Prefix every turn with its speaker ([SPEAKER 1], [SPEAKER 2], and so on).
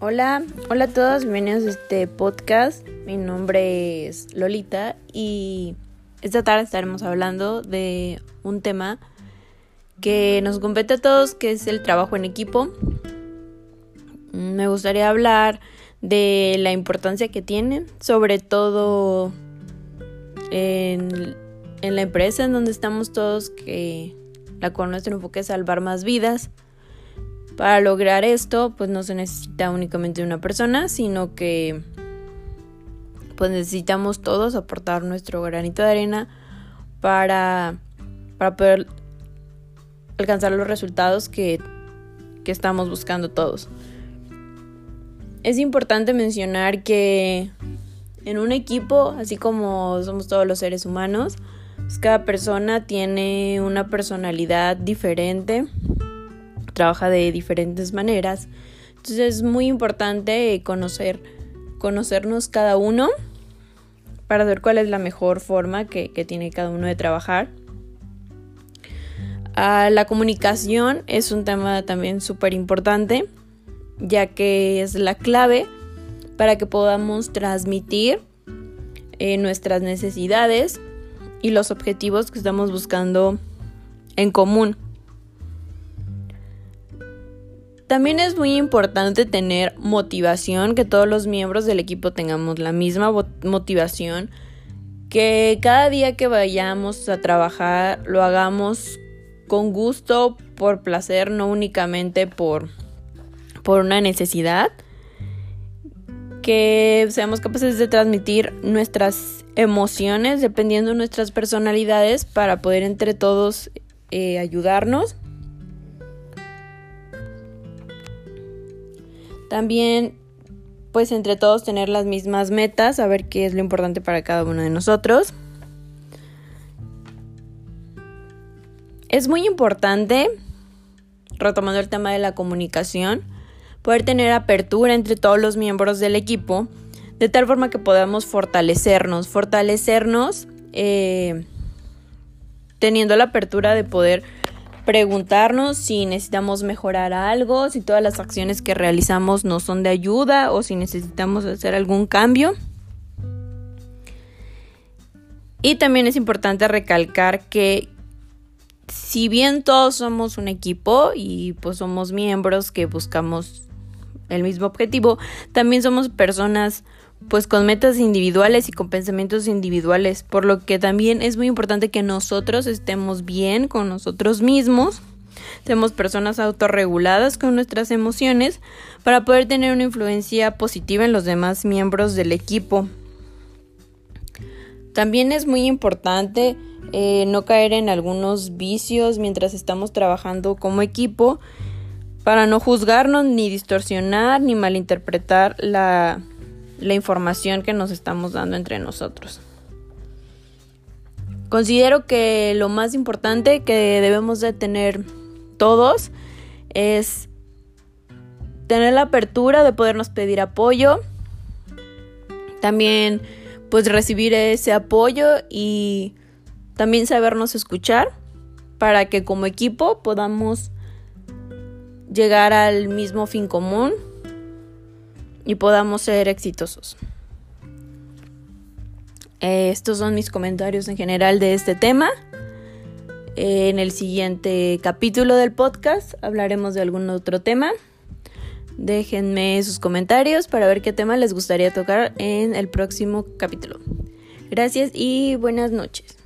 [SPEAKER 1] Hola, hola a todos, bienvenidos a este podcast. Mi nombre es Lolita y esta tarde estaremos hablando de un tema que nos compete a todos, que es el trabajo en equipo. Me gustaría hablar de la importancia que tiene, sobre todo en, en la empresa en donde estamos todos, que la cual nuestro enfoque es salvar más vidas. Para lograr esto, pues no se necesita únicamente una persona, sino que pues necesitamos todos aportar nuestro granito de arena para, para poder alcanzar los resultados que, que estamos buscando todos. Es importante mencionar que en un equipo, así como somos todos los seres humanos, pues cada persona tiene una personalidad diferente trabaja de diferentes maneras. Entonces es muy importante conocer, conocernos cada uno para ver cuál es la mejor forma que, tiene cada uno de trabajar. Ah, la comunicación es un tema también súper importante, ya que es la clave para que podamos transmitir eh, nuestras necesidades y los objetivos que estamos buscando en común. También es muy importante tener motivación, que todos los miembros del equipo tengamos la misma motivación, que cada día que vayamos a trabajar lo hagamos con gusto, por placer, no únicamente por, por una necesidad, que seamos capaces de transmitir nuestras emociones dependiendo de nuestras personalidades para poder entre todos eh, ayudarnos También, pues entre todos tener las mismas metas, saber qué es lo importante para cada uno de nosotros. Es muy importante, retomando el tema de la comunicación, poder tener apertura entre todos los miembros del equipo, de tal forma que podamos fortalecernos, fortalecernos eh, teniendo la apertura de poder preguntarnos si necesitamos mejorar algo, si todas las acciones que realizamos no son de ayuda o si necesitamos hacer algún cambio. Y también es importante recalcar que si bien todos somos un equipo y pues somos miembros que buscamos el mismo objetivo, también somos personas pues con metas individuales y con pensamientos individuales, por lo que también es muy importante que nosotros estemos bien con nosotros mismos, seamos personas autorreguladas con nuestras emociones para poder tener una influencia positiva en los demás miembros del equipo. También es muy importante eh, no caer en algunos vicios mientras estamos trabajando como equipo para no juzgarnos ni distorsionar ni malinterpretar la la información que nos estamos dando entre nosotros. Considero que lo más importante que debemos de tener todos es tener la apertura de podernos pedir apoyo, también pues recibir ese apoyo y también sabernos escuchar para que como equipo podamos llegar al mismo fin común y podamos ser exitosos. Eh, estos son mis comentarios en general de este tema. Eh, en el siguiente capítulo del podcast hablaremos de algún otro tema. Déjenme sus comentarios para ver qué tema les gustaría tocar en el próximo capítulo. Gracias y buenas noches.